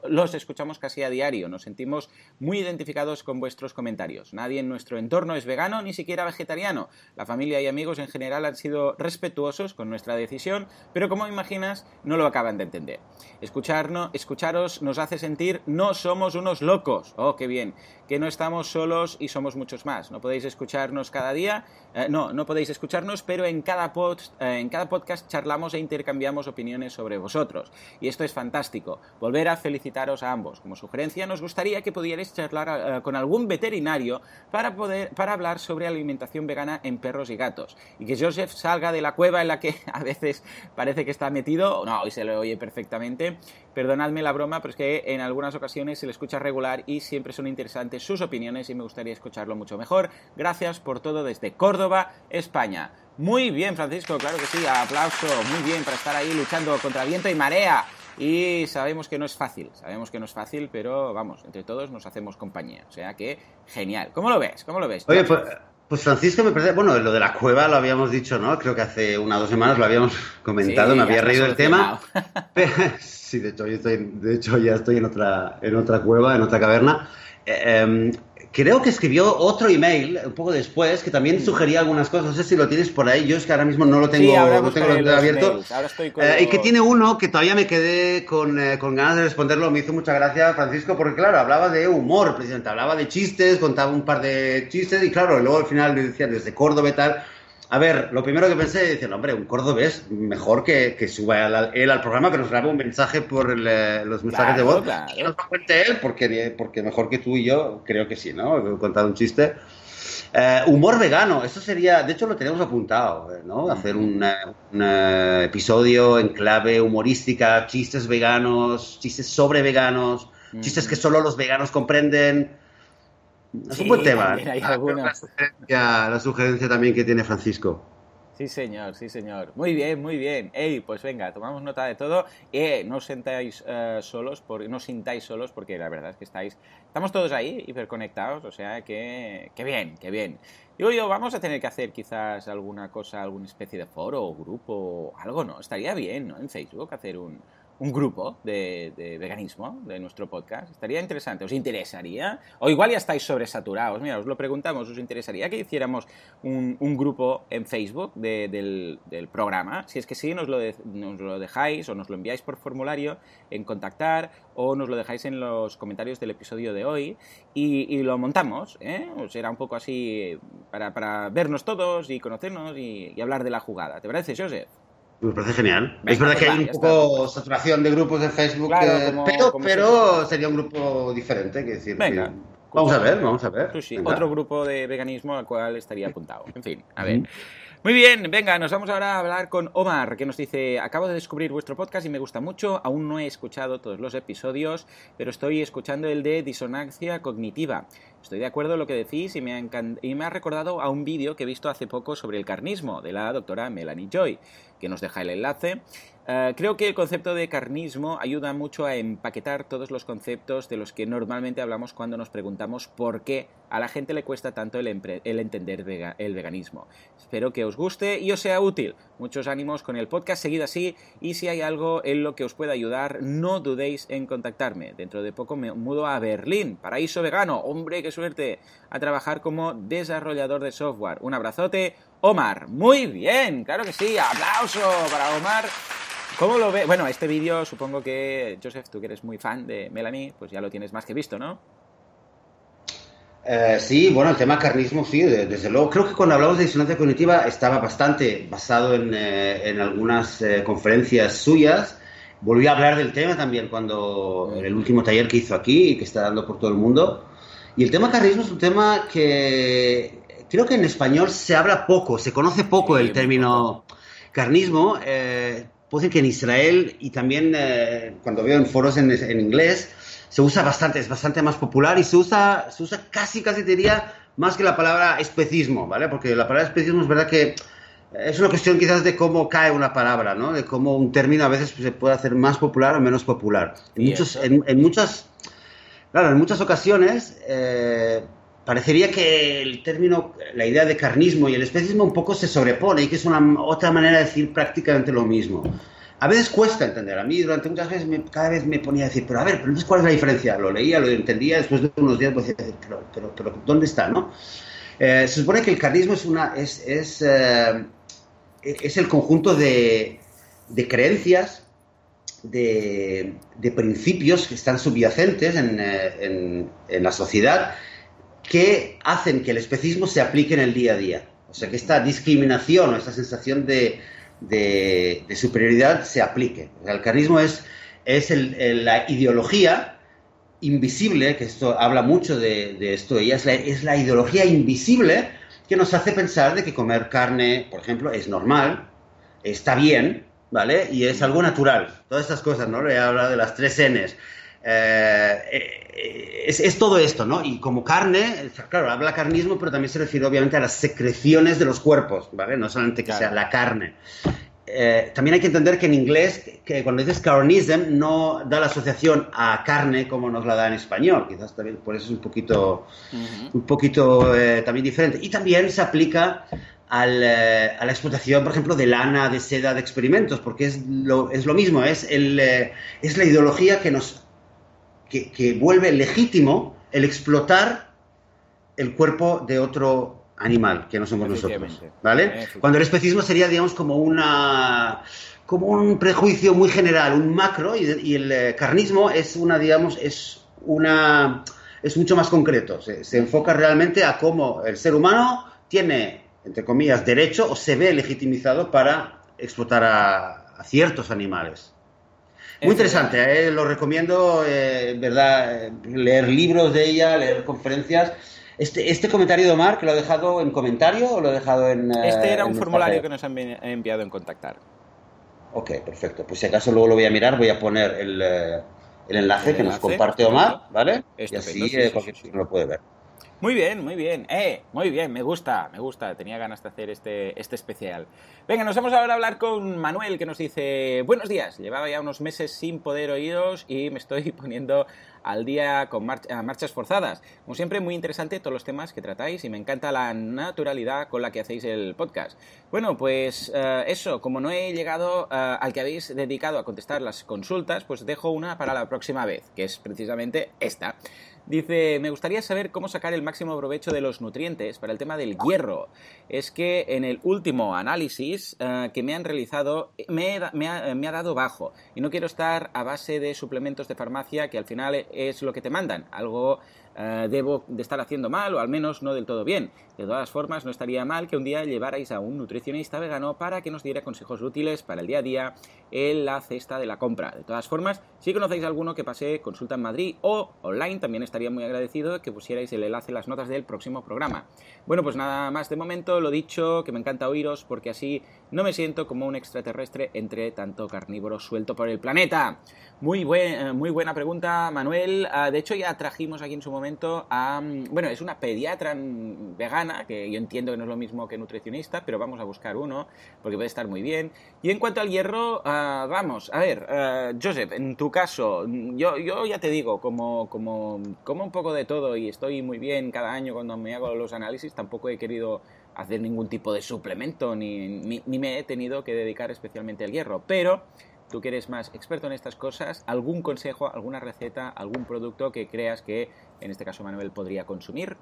los escuchamos casi a diario. Nos sentimos muy identificados con vuestros comentarios. Nadie en nuestro entorno es vegano, ni siquiera vegetariano. La familia y amigos en general han sido respetuosos con nuestra decisión, pero como imaginas, no lo acaban de entender. Escucharnos, escucharos nos hace sentir no somos unos locos. Qué bien, que no estamos solos y somos muchos más. No podéis escucharnos cada día, eh, no, no podéis escucharnos, pero en cada, eh, en cada podcast charlamos e intercambiamos opiniones sobre vosotros. Y esto es fantástico. Volver a felicitaros a ambos. Como sugerencia, nos gustaría que pudierais charlar eh, con algún veterinario para, poder, para hablar sobre alimentación vegana en perros y gatos. Y que Joseph salga de la cueva en la que a veces parece que está metido, no, y se lo oye perfectamente. Perdonadme la broma, pero es que en algunas ocasiones se le escucha regular y siempre son interesantes sus opiniones y me gustaría escucharlo mucho mejor. Gracias por todo desde Córdoba, España. Muy bien, Francisco, claro que sí, aplauso, muy bien para estar ahí luchando contra viento y marea. Y sabemos que no es fácil, sabemos que no es fácil, pero vamos, entre todos nos hacemos compañía. O sea que, genial. ¿Cómo lo ves? ¿Cómo lo ves? Oye, pues, pues Francisco me parece, bueno, lo de la cueva lo habíamos dicho, ¿no? Creo que hace una o dos semanas lo habíamos comentado, me había reído el tema. sí, de hecho, yo estoy, de hecho ya estoy en otra, en otra cueva, en otra caverna. Eh, em, creo que escribió otro email un poco después que también sugería algunas cosas. No sé si lo tienes por ahí. Yo es que ahora mismo no lo tengo, no tengo abierto. Eh, y que tiene uno que todavía me quedé con, eh, con, ganas de responderlo. Me hizo mucha gracia, Francisco, porque claro, hablaba de humor, presidente. Hablaba de chistes, contaba un par de chistes y claro, luego al final le decía desde Córdoba y tal. A ver, lo primero que pensé, decir, hombre, un cordobés, mejor que, que suba él al programa, que nos grabe un mensaje por eh, los mensajes de voz. Claro. Y nos lo cuente él, porque, porque mejor que tú y yo, creo que sí, ¿no? He contado un chiste. Eh, humor vegano, eso sería, de hecho lo tenemos apuntado, eh, ¿no? Hacer un, un, episodio en clave humorística, chistes veganos, chistes sobre veganos, chistes que solo los veganos comprenden. Es un buen tema. Hay la, sugerencia, la sugerencia también que tiene Francisco. Sí, señor, sí, señor. Muy bien, muy bien. Ey, pues venga, tomamos nota de todo. Eh, no os sentáis uh, solos, por, no sintáis solos, porque la verdad es que estáis, estamos todos ahí, hiperconectados, o sea que, que bien, que bien. Digo yo, vamos a tener que hacer quizás alguna cosa, alguna especie de foro o grupo, algo, ¿no? Estaría bien, ¿no? En Facebook hacer un, un grupo de, veganismo de nuestro podcast. Estaría interesante. ¿Os interesaría? O igual ya estáis sobresaturados. Mira, os lo preguntamos. ¿Os interesaría que hiciéramos un, grupo en Facebook del, programa? Si es que sí, nos lo, dejáis o nos lo enviáis por formulario en contactar o nos lo dejáis en los comentarios del episodio de hoy y, lo montamos. ¿eh? Será un poco así para, vernos todos y conocernos y, y hablar de la jugada. ¿Te parece, Joseph? Me parece genial. es verdad que hay un poco saturación de grupos de Facebook, pero, pero sería un grupo diferente. Que decir, Venga. Vamos a ver, vamos a ver. Otro grupo de veganismo al cual estaría apuntado. En fin, a ver. Muy bien, venga, nos vamos ahora a hablar con Omar, que nos dice, acabo de descubrir vuestro podcast y me gusta mucho, aún no he escuchado todos los episodios, pero estoy escuchando el de disonancia cognitiva. Estoy de acuerdo en lo que decís y me, ha y me ha recordado a un vídeo que he visto hace poco sobre el carnismo, de la doctora Melanie Joy, que nos deja el enlace. Eh, creo que el concepto de carnismo ayuda mucho a empaquetar todos los conceptos de los que normalmente hablamos cuando nos preguntamos por qué a la gente le cuesta tanto el, entender el veganismo. Espero que os guste y os sea útil. Muchos ánimos con el podcast, seguid así y si hay algo en lo que os pueda ayudar, no dudéis en contactarme. Dentro de poco me mudo a Berlín, paraíso vegano, hombre, qué suerte, a trabajar como desarrollador de software. Un abrazote, Omar. Muy bien, claro que sí, aplauso para Omar. ¿Cómo lo ve? Bueno, este vídeo supongo que, Joseph, tú que eres muy fan de Melanie, pues ya lo tienes más que visto, ¿no? Eh, sí, bueno, el tema carnismo, sí, desde luego. Creo que cuando hablamos de disonancia cognitiva estaba bastante basado en, eh, algunas eh, conferencias suyas. Volví a hablar del tema también cuando en el último taller que hizo aquí y que está dando por todo el mundo. Y el tema carnismo es un tema que creo que en español se habla poco, se conoce poco el término carnismo. Puedo decir que en Israel y también cuando veo en foros en, en inglés, se usa bastante, es bastante más popular y se usa, se usa casi, casi diría, más que la palabra especismo, ¿vale? Porque la palabra especismo es verdad que es una cuestión quizás de cómo cae una palabra, ¿no? De cómo un término a veces se puede hacer más popular o menos popular. En, muchos, en, muchas Claro, en muchas ocasiones eh, parecería que el término, la idea de carnismo y el especismo un poco se sobrepone y que es una otra manera de decir prácticamente lo mismo. A veces cuesta entender. A mí durante muchas veces cada vez me ponía a decir, pero a ver, pero ¿cuál es la diferencia? Lo leía, lo entendía, después de unos días pues decía, pero, pero, pero ¿dónde está? ¿no? Eh, se supone que el carnismo es, una, es, es, eh, es el conjunto de, de creencias, de, de, principios que están subyacentes en, eh, en, en la sociedad que hacen que el especismo se aplique en el día a día. O sea, que esta discriminación o esta sensación de, de, de superioridad se aplique. O sea, el carnismo es, es el, el, la ideología invisible, que esto habla mucho de, de esto, ella es la, es la ideología invisible que nos hace pensar de que comer carne, por ejemplo, es normal, está bien, ¿vale? Y es algo natural. Todas estas cosas, ¿no? Le he hablado de las tres Ns. Eh, es, es, todo esto, ¿no? Y como carne, claro, habla carnismo, pero también se refiere obviamente a las secreciones de los cuerpos, ¿vale? No solamente que claro. sea la carne. Eh, también hay que entender que en inglés, que cuando dices carnism, no da la asociación a carne como nos la da en español. Quizás también por eso es un poquito, uh -huh. un poquito eh, también diferente. Y también se aplica al, eh, a la explotación, por ejemplo, de lana, de seda, de experimentos, porque es lo, es lo mismo, es, el, eh, es la ideología que nos que, que, vuelve legítimo el explotar el cuerpo de otro animal, que no somos nosotros, ¿vale? Cuando el especismo sería, digamos, como una como un prejuicio muy general, un macro, y, y el eh, carnismo es una, digamos, es una es mucho más concreto, se, se enfoca realmente a cómo el ser humano tiene, entre comillas, derecho o se ve legitimizado para explotar a, a ciertos animales. Muy interesante, eh, lo recomiendo, eh, verdad, leer libros de ella, leer conferencias. Este, este, comentario de Omar, que lo ha dejado en comentario o lo ha dejado en. Este era en un formulario que nos han enviado en contactar. Ok, perfecto. Pues si acaso luego lo voy a mirar, voy a poner el, el enlace el que nos comparte Omar, ¿vale? Estupendo, y así sí, eh, cualquier sí, sí. lo puede ver. Muy bien, muy bien. Eh, muy bien, me gusta, me gusta. Tenía ganas de hacer este, este especial. Venga, nos vamos ahora a hablar con Manuel, que nos dice, buenos días, llevaba ya unos meses sin poder oíros y me estoy poniendo al día con mar marchas forzadas. Como siempre, muy interesante todos los temas que tratáis y me encanta la naturalidad con la que hacéis el podcast. Bueno, pues uh, eso, como no he llegado uh, al que habéis dedicado a contestar las consultas, pues dejo una para la próxima vez, que es precisamente esta. Dice, me gustaría saber cómo sacar el máximo provecho de los nutrientes para el tema del hierro. Es que en el último análisis uh, que me han realizado me, ha, dado bajo y no quiero estar a base de suplementos de farmacia que al final es lo que te mandan, algo uh, debo de estar haciendo mal o al menos no del todo bien. De todas formas, no estaría mal que un día llevarais a un nutricionista vegano para que nos diera consejos útiles para el día a día en la cesta de la compra. De todas formas, si conocéis alguno que pase consulta en Madrid o online, también estaría muy agradecido que pusierais el enlace en las notas del próximo programa. Bueno, pues nada más de momento, lo dicho, que me encanta oíros porque así no me siento como un extraterrestre entre tanto carnívoro suelto por el planeta. Muy, buen, muy buena pregunta, Manuel. Uh, de hecho, ya trajimos aquí en su momento a... Bueno, es una pediatra vegana, que yo entiendo que no es lo mismo que nutricionista, pero vamos a buscar uno, porque puede estar muy bien. Y en cuanto al hierro, uh, vamos, a ver, uh, Joseph, en tu caso, yo, yo ya te digo, como, como, un poco de todo y estoy muy bien cada año cuando me hago los análisis, tampoco he querido hacer ningún tipo de suplemento, ni, ni me he tenido que dedicar especialmente al hierro, pero tú que eres más experto en estas cosas, algún consejo, alguna receta, algún producto que creas que, en este caso Manuel, podría consumir.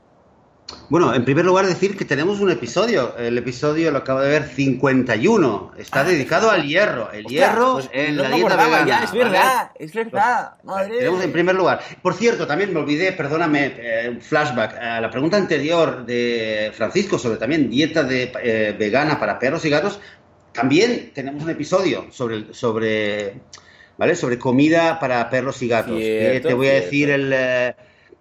Bueno, en primer lugar decir que tenemos un episodio, el episodio lo acabo de ver 51, está ah, dedicado al hierro, el hierro pues en no la dieta vegana. Ya, es verdad, es verdad, madre. Tenemos en primer lugar. Por cierto, también me olvidé, perdóname, eh, flashback, a la pregunta anterior de Francisco sobre también dieta de, eh, vegana para perros y gatos, también tenemos un episodio sobre, sobre, ¿vale? sobre comida para perros y gatos. Cierto, te voy a decir el... Eh,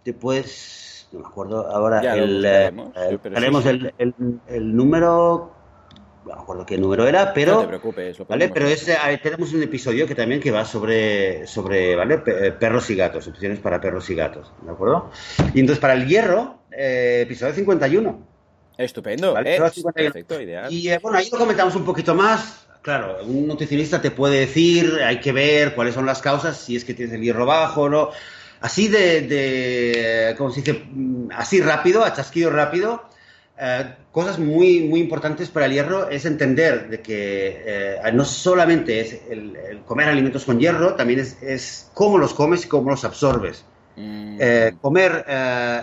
después, no me acuerdo ahora, ya el, buscaremos, el, tenemos el, el, el, número... No me acuerdo qué número era, pero... No te preocupes. Lo ¿vale? Pero es, tenemos un episodio que también que va sobre, sobre ¿vale? Eh, perros y gatos, opciones para perros y gatos, ¿de acuerdo? Y entonces para el hierro, eh, episodio 51. Estupendo, ¿vale? eh, perfecto, ideal. Y eh, bueno, ahí lo comentamos un poquito más. Claro, un nutricionista te puede decir, hay que ver cuáles son las causas, si es que tienes el hierro bajo o no. así de, de, ¿cómo se dice? Mm, así rápido, a chasquido rápido, eh, cosas muy, muy importantes para el hierro es entender de que eh, no solamente es el, comer alimentos con hierro, también es, es, cómo los comes y cómo los absorbes. Mm. Eh, comer,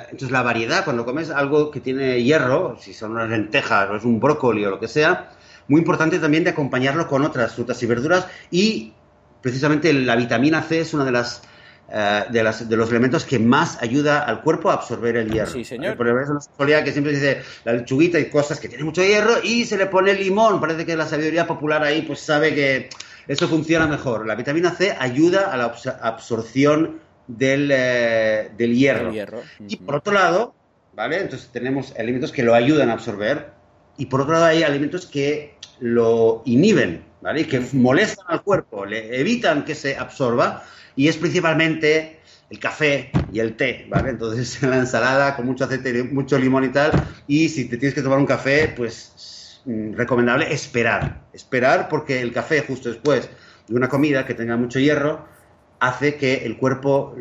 entonces la variedad, cuando comes algo que tiene hierro, si son unas lentejas o es un brócoli o lo que sea, muy importante también de acompañarlo con otras frutas y verduras y precisamente la vitamina C es una de las eh, de, las, de, los elementos que más ayuda al cuerpo a absorber el hierro. Sí, señor. Por eso solía que siempre dice la lechuguita y cosas que tienen mucho hierro y se le pone limón. Parece que la sabiduría popular ahí pues sabe que eso funciona mejor. La vitamina C ayuda a la absorción del, eh, del hierro. hierro. Y por otro lado, ¿vale? Entonces tenemos alimentos que lo ayudan a absorber y por otro lado hay alimentos que lo inhiben, ¿vale? Que molestan al cuerpo, le evitan que se absorba y es principalmente el café y el té, ¿vale? Entonces la ensalada con mucho aceite, mucho limón y tal, y si te tienes que tomar un café, pues mm, recomendable esperar, esperar porque el café justo después de una comida que tenga mucho hierro hace que el cuerpo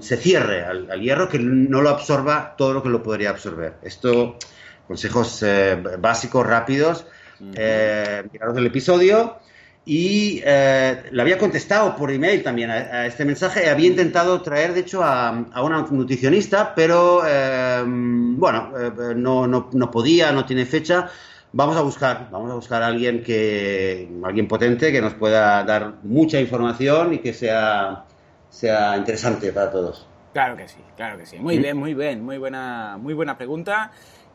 se cierre al, hierro, que no lo absorba todo lo que lo podría absorber. Esto, consejos eh, básicos, rápidos, eh, miraros el episodio y eh, le había contestado por email también a, este mensaje. Había intentado traer, de hecho, a, una nutricionista, pero eh, bueno, eh, no, no, no, podía, no tiene fecha. Vamos a buscar, vamos a buscar a alguien que, alguien potente que nos pueda dar mucha información y que sea, sea interesante para todos. Claro que sí, claro que sí. Muy ¿Mm? bien, muy bien, muy buena, muy buena pregunta.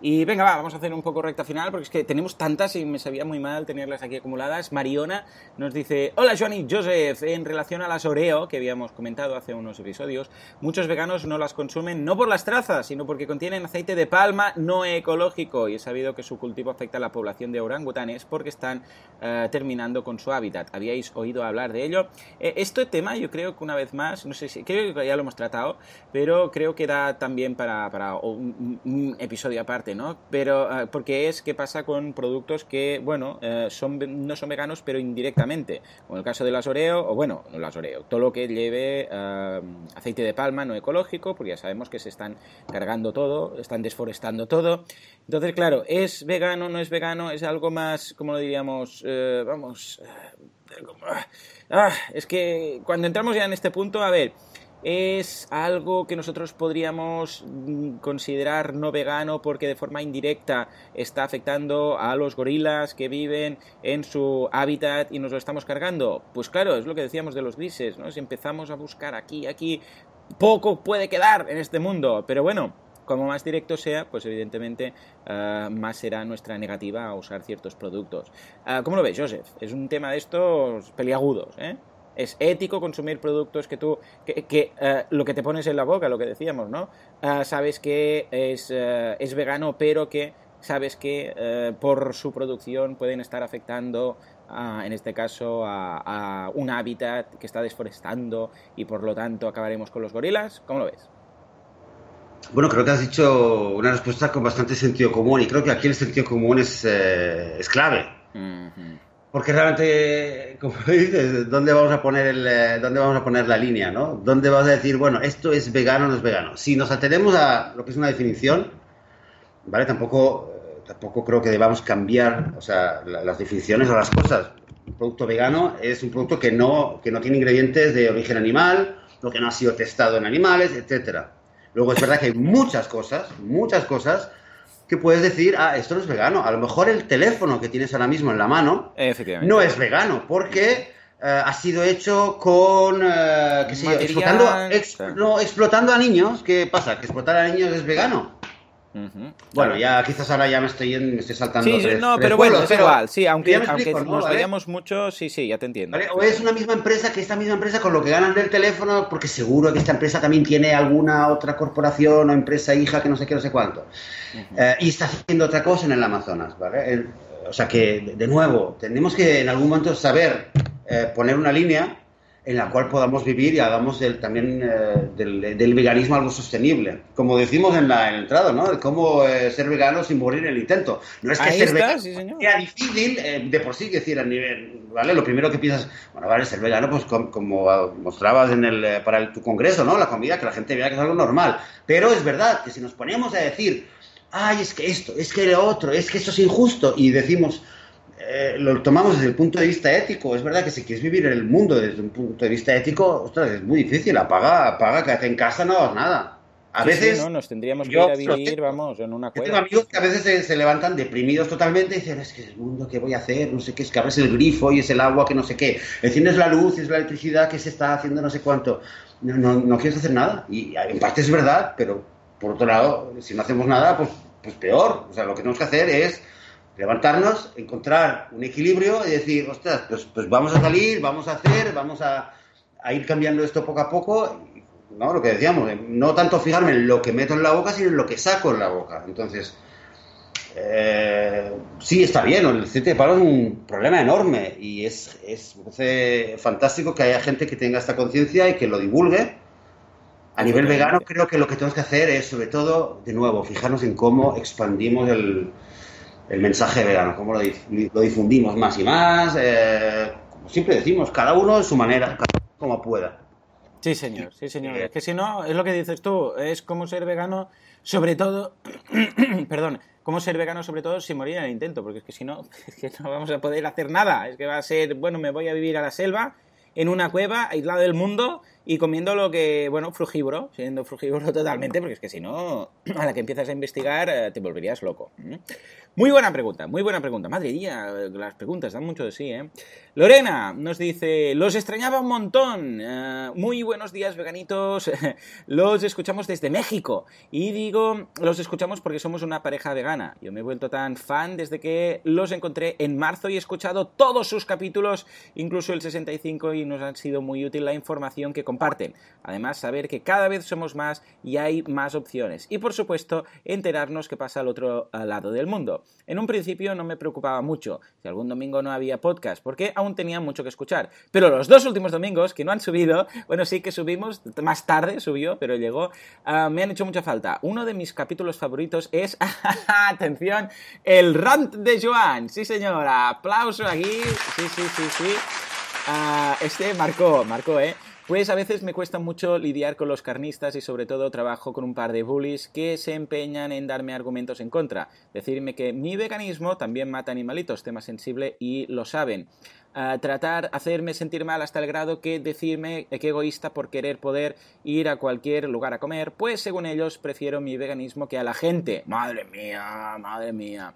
Y venga, va, vamos a hacer un poco recta final porque es que tenemos tantas y me sabía muy mal tenerlas aquí acumuladas. Mariona nos dice, hola Joan Joseph, en relación a las Oreo que habíamos comentado hace unos episodios, muchos veganos no las consumen no por las trazas, sino porque contienen aceite de palma no ecológico y he sabido que su cultivo afecta a la población de orangutanes porque están eh, terminando con su hábitat. ¿Habíais oído hablar de ello? Eh, este tema yo creo que una vez más, no sé si, creo que ya lo hemos tratado, pero creo que da también para un episodio aparte Pero, ah, porque es que pasa con productos que, bueno, eh, son, no son veganos, pero indirectamente. Como el caso de las Oreo, o bueno, no las Oreo, todo lo que lleve aceite de palma no ecológico, porque ya sabemos que se están cargando todo, están desforestando todo. Entonces, claro, ¿es vegano, no es vegano? Es algo más, como lo diríamos, eh, vamos... Eh, ah, es que cuando entramos ya en este punto, a ver, es algo que nosotros podríamos mm, considerar no vegano porque de forma indirecta está afectando a los gorilas que viven en su hábitat y nos lo estamos cargando. Pues claro, es lo que decíamos de los grises, ¿no? Si empezamos a buscar aquí, aquí, poco puede quedar en este mundo, pero bueno, como más directo sea, pues evidentemente eh, más será nuestra negativa a usar ciertos productos. Eh, ¿Cómo lo ves, Joseph? Es un tema de estos peliagudos, ¿eh? Es ético consumir productos que tú, que, eh, lo que te pones en la boca, lo que decíamos, ¿no? Ah, sabes que es, eh, es, vegano, pero que sabes que eh, por su producción pueden estar afectando, en este caso, a, un hábitat que está desforestando y por lo tanto acabaremos con los gorilas. ¿Cómo lo ves? Bueno, creo que has dicho una respuesta con bastante sentido común y creo que aquí el sentido común es, es clave. Porque realmente, como dices, ¿dónde vamos a poner el, eh, dónde vamos a poner la línea, no? ¿Dónde vas a decir, bueno, esto es vegano o no es vegano? Si nos atenemos a lo que es una definición, ¿vale? Tampoco, eh, tampoco creo que debamos cambiar, o sea, las definiciones o las cosas. Un producto vegano es un producto que no, que no tiene ingredientes de origen animal, lo que no ha sido testado en animales, etcétera. Luego es verdad que hay muchas cosas, muchas cosas que puedes decir, ah, esto no es vegano. A lo mejor el teléfono que tienes ahora mismo en la mano no es vegano, porque eh, ha sido hecho con, eh, explotando, explotando a niños. ¿Qué pasa? ¿Que explotar a niños es vegano? Bueno, ya quizás ahora ya me estoy, me estoy saltando. Sí, no, pero bueno, es igual. Sí, aunque, aunque nos vayamos mucho, sí, sí, ya te entiendo. O es una misma empresa que esta misma empresa con lo que ganan del teléfono, porque seguro que esta empresa también tiene alguna otra corporación o empresa hija que no sé qué, no sé cuánto. Eh, y está haciendo otra cosa en el Amazonas, ¿vale? o sea que, de nuevo, tenemos que en algún momento saber eh, poner una línea en la cual podamos vivir y hagamos también eh, del, veganismo algo sostenible. Como decimos en la, entrada, ¿no? cómo eh, ser vegano sin morir en el intento. No es que ser vegano sea difícil eh, de por sí, decir, a nivel, ¿vale? Lo primero que piensas, bueno, vale, ser vegano, pues como, mostrabas en el, para tu congreso, ¿no? La comida, que la gente vea que es algo normal. Pero es verdad que si nos ponemos a decir, ay, es que esto, es que lo otro, es que esto es injusto, y decimos, eh, lo tomamos desde el punto de vista ético. Es verdad que si quieres vivir en el mundo desde un punto de vista ético, ostras, es muy difícil. Apaga, apaga, quédate en casa, no hagas nada. A veces. no, nos tendríamos que ir a vivir, vamos, en una cueva. tengo amigos que a veces se, levantan deprimidos totalmente y dicen, es que el mundo, ¿qué voy a hacer? No sé qué, es que abres el grifo y es el agua, que no sé qué. Enciendes la luz, es la electricidad que se está haciendo no sé cuánto. No, no, no quieres hacer nada. Y en parte es verdad, pero por otro lado, si no hacemos nada, pues, pues peor. O sea, lo que tenemos que hacer es levantarnos, encontrar un equilibrio y decir, ostras, pues, pues vamos a salir, vamos a hacer, vamos a, ir cambiando esto poco a poco, ¿no? Lo que decíamos, eh, no tanto fijarme en lo que meto en la boca, sino en lo que saco en la boca. Entonces, eh, sí, está bien, el aceite de palo es un problema enorme y es, es fantástico que haya gente que tenga esta conciencia y que lo divulgue. A nivel vegano creo que lo que tenemos que hacer es, sobre todo, de nuevo, fijarnos en cómo expandimos el, el mensaje vegano, cómo lo, difundimos más y más. Eh, como siempre decimos, cada uno de su manera, como pueda. Sí, señor, sí, señor. Es que si no, es lo que dices tú, es como ser vegano, sobre todo, perdón, cómo ser vegano sobre todo sin morir en el intento, porque es que si no, es que no vamos a poder hacer nada. Es que va a ser, bueno, me voy a vivir a la selva, en una cueva, aislado del mundo y comiendo lo que, bueno, frugívoro, siendo frugívoro totalmente, porque es que si no, a la que empiezas a investigar eh, te volverías loco. Muy buena pregunta, muy buena pregunta. Madre mía, las preguntas dan mucho de sí, ¿eh? Lorena nos dice, los extrañaba un montón. Eh, muy buenos días, veganitos. los escuchamos desde México. Y digo, los escuchamos porque somos una pareja vegana. Yo me he vuelto tan fan desde que los encontré en marzo y he escuchado todos sus capítulos, incluso el 65, y nos ha sido muy útil la información que comparten. Además, saber que cada vez somos más y hay más opciones. Y por supuesto, enterarnos qué pasa al otro lado del mundo. En un principio no me preocupaba mucho si algún domingo no había podcast, porque aún tenía mucho que escuchar. Pero los dos últimos domingos que no han subido, bueno, sí que subimos, más tarde subió, pero llegó, ah, me han hecho mucha falta. Uno de mis capítulos favoritos es, atención, el rant de Joan. Sí, señora, aplauso aquí. Sí, sí, sí, sí. Ah, este marcó, marcó, ¿eh? Pues a veces me cuesta mucho lidiar con los carnistas y sobre todo trabajo con un par de bullies que se empeñan en darme argumentos en contra, decirme que mi veganismo también mata animalitos, tema sensible y lo saben. a tratar, hacerme sentir mal hasta el grado que decirme que egoísta por querer poder ir a cualquier lugar a comer, pues según ellos prefiero mi veganismo que a la gente. Madre mía, madre mía.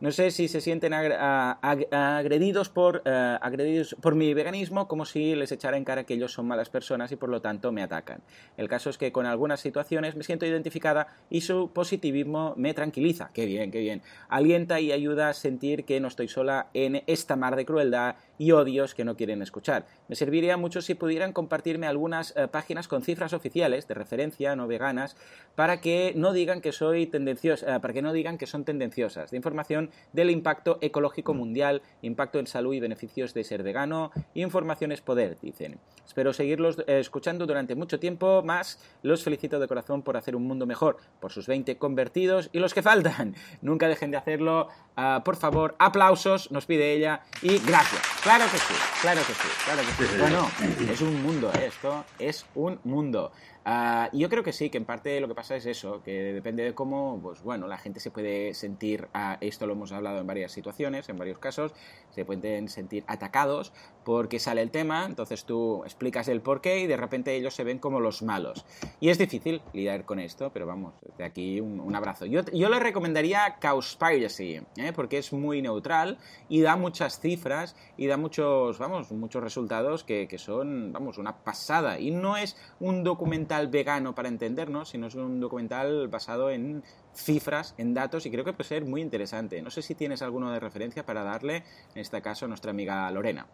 No sé si se sienten agredidos por, eh, agredidos por mi veganismo como si les echara en cara que ellos son malas personas y por lo tanto me atacan. El caso es que con algunas situaciones me siento identificada y su positivismo me tranquiliza. Qué bien, qué bien. Alienta y ayuda a sentir que no estoy sola en esta mar de crueldad y odios que no quieren escuchar. Me serviría mucho si pudieran compartirme algunas eh, páginas con cifras oficiales de referencia no veganas para que no digan que soy tendenciosa, eh, para que no digan que son tendenciosas, de información del impacto ecológico mundial, impacto en salud y beneficios de ser vegano. Información es poder, dicen. Espero seguirlos eh, escuchando durante mucho tiempo más. Los felicito de corazón por hacer un mundo mejor, por sus 20 convertidos y los que faltan. Nunca dejen de hacerlo. Ah, por favor, aplausos, nos pide ella. Y gracias. Claro que sí, claro que sí, claro que sí. Bueno, es un mundo, esto es un mundo. Uh, yo creo que sí, que en parte lo que pasa es eso, que depende de cómo, pues bueno, la gente se puede sentir, uh, esto lo hemos hablado en varias situaciones, en varios casos, se pueden sentir atacados porque sale el tema, entonces tú explicas el porqué y de repente ellos se ven como los malos. Y es difícil lidiar con esto, pero vamos, de aquí un, abrazo. Yo, le recomendaría Cowspiracy, ¿eh? porque es muy neutral y da muchas cifras y da muchos, vamos, muchos resultados que, que son, vamos, una pasada. Y no es un documental vegano para entendernos, sino es un documental basado en cifras, en datos, y creo que puede ser muy interesante. No sé si tienes alguno de referencia para darle, en este caso, a nuestra amiga Lorena.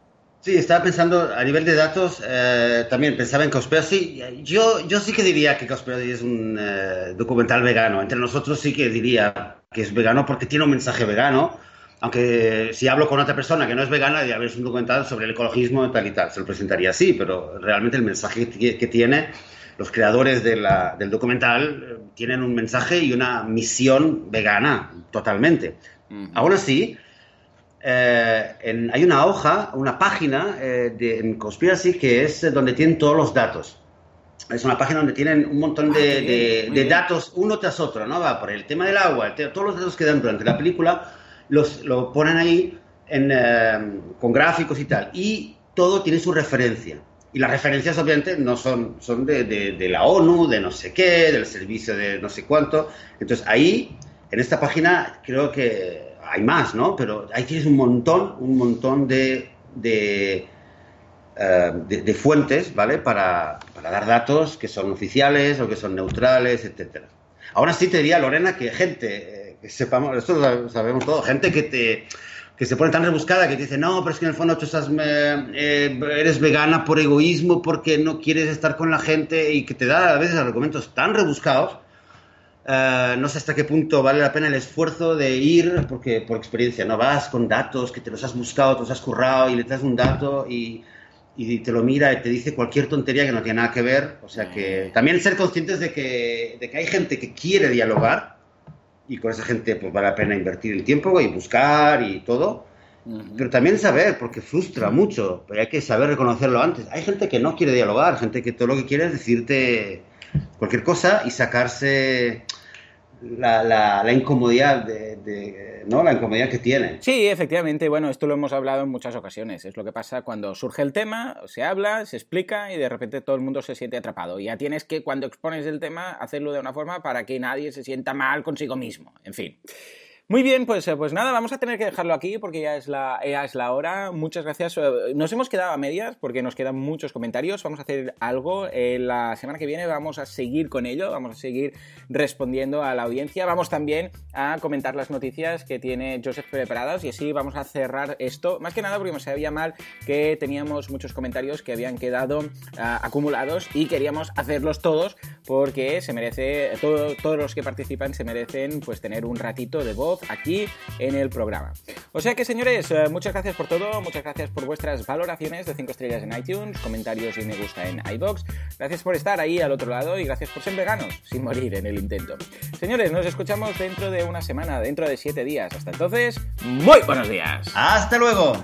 Sí, estaba pensando a nivel de datos, eh, también pensaba en Conspiracy. Yo, yo sí que diría que Conspiracy es un eh, documental vegano. Entre nosotros sí que diría que es vegano porque tiene un mensaje vegano Aunque si hablo con otra persona que no es vegana, ya ves un documental sobre el ecologismo y tal y tal, se lo presentaría así, pero realmente el mensaje que, tiene los creadores del documental eh, tienen un mensaje y una misión vegana totalmente. Aún así, eh, hay una hoja, una página eh, de, en Conspiracy que es donde tienen todos los datos. Es una página donde tienen un montón de, ah, datos uno tras otro, ¿no? Va por el tema del agua, todos los datos que dan durante la película los, lo ponen ahí eh, con gráficos y tal. Y todo tiene su referencia. Y las referencias, obviamente, no son, son de, de, la ONU, de no sé qué, del servicio de no sé cuánto. Entonces, ahí, en esta página, creo que hay más, ¿no? Pero ahí tienes un montón, un montón de, de, eh, fuentes, ¿vale? Para, dar datos que son oficiales o que son neutrales, etcétera. Ahora sí te diría, Lorena, que gente sepamos, esto lo sabemos todo, gente que te que se pone tan rebuscada que te dice, no, pero es que en el fondo tú estás, eh, eres vegana por egoísmo, porque no quieres estar con la gente y que te da a veces argumentos tan rebuscados, eh, no sé hasta qué punto vale la pena el esfuerzo de ir, porque por experiencia, no vas con datos que te los has buscado, te los has currado y le das un dato y, y te lo mira y te dice cualquier tontería que no tiene nada que ver. O sea que también ser conscientes de que, de que hay gente que quiere dialogar y con esa gente pues vale la pena invertir el tiempo y buscar y todo. Pero también saber, porque frustra mucho, pero hay que saber reconocerlo antes. Hay gente que no quiere dialogar, gente que todo lo que quiere es decirte cualquier cosa y sacarse la, la, incomodidad de, ¿no? la incomodidad que tiene. Sí, efectivamente, bueno, esto lo hemos hablado en muchas ocasiones. Es lo que pasa cuando surge el tema, se habla, se explica y de repente todo el mundo se siente atrapado. Ya tienes que, cuando expones el tema, hacerlo de una forma para que nadie se sienta mal consigo mismo. En fin. Muy bien, pues, eh, pues nada, vamos a tener que dejarlo aquí porque ya es, la, ya es la hora. Muchas gracias. Eh, nos hemos quedado a medias porque nos quedan muchos comentarios. Vamos a hacer algo. Eh, la semana que viene vamos a seguir con ello, vamos a seguir respondiendo a la audiencia. Vamos también a comentar las noticias que tiene Joseph preparadas y así vamos a cerrar esto. Más que nada porque me sabía mal que teníamos muchos comentarios que habían quedado ah, acumulados y queríamos hacerlos todos porque se merece, todos los que participan se merecen pues tener un ratito de voz aquí en el programa. O sea que señores, eh, muchas gracias por todo, muchas gracias por vuestras valoraciones de 5 estrellas en iTunes, comentarios y me gusta en iBox. Gracias por estar ahí al otro lado y gracias por ser veganos, sin morir en el intento. Señores, nos escuchamos dentro de una semana, dentro de 7 días. Hasta entonces, muy buenos días. Hasta luego.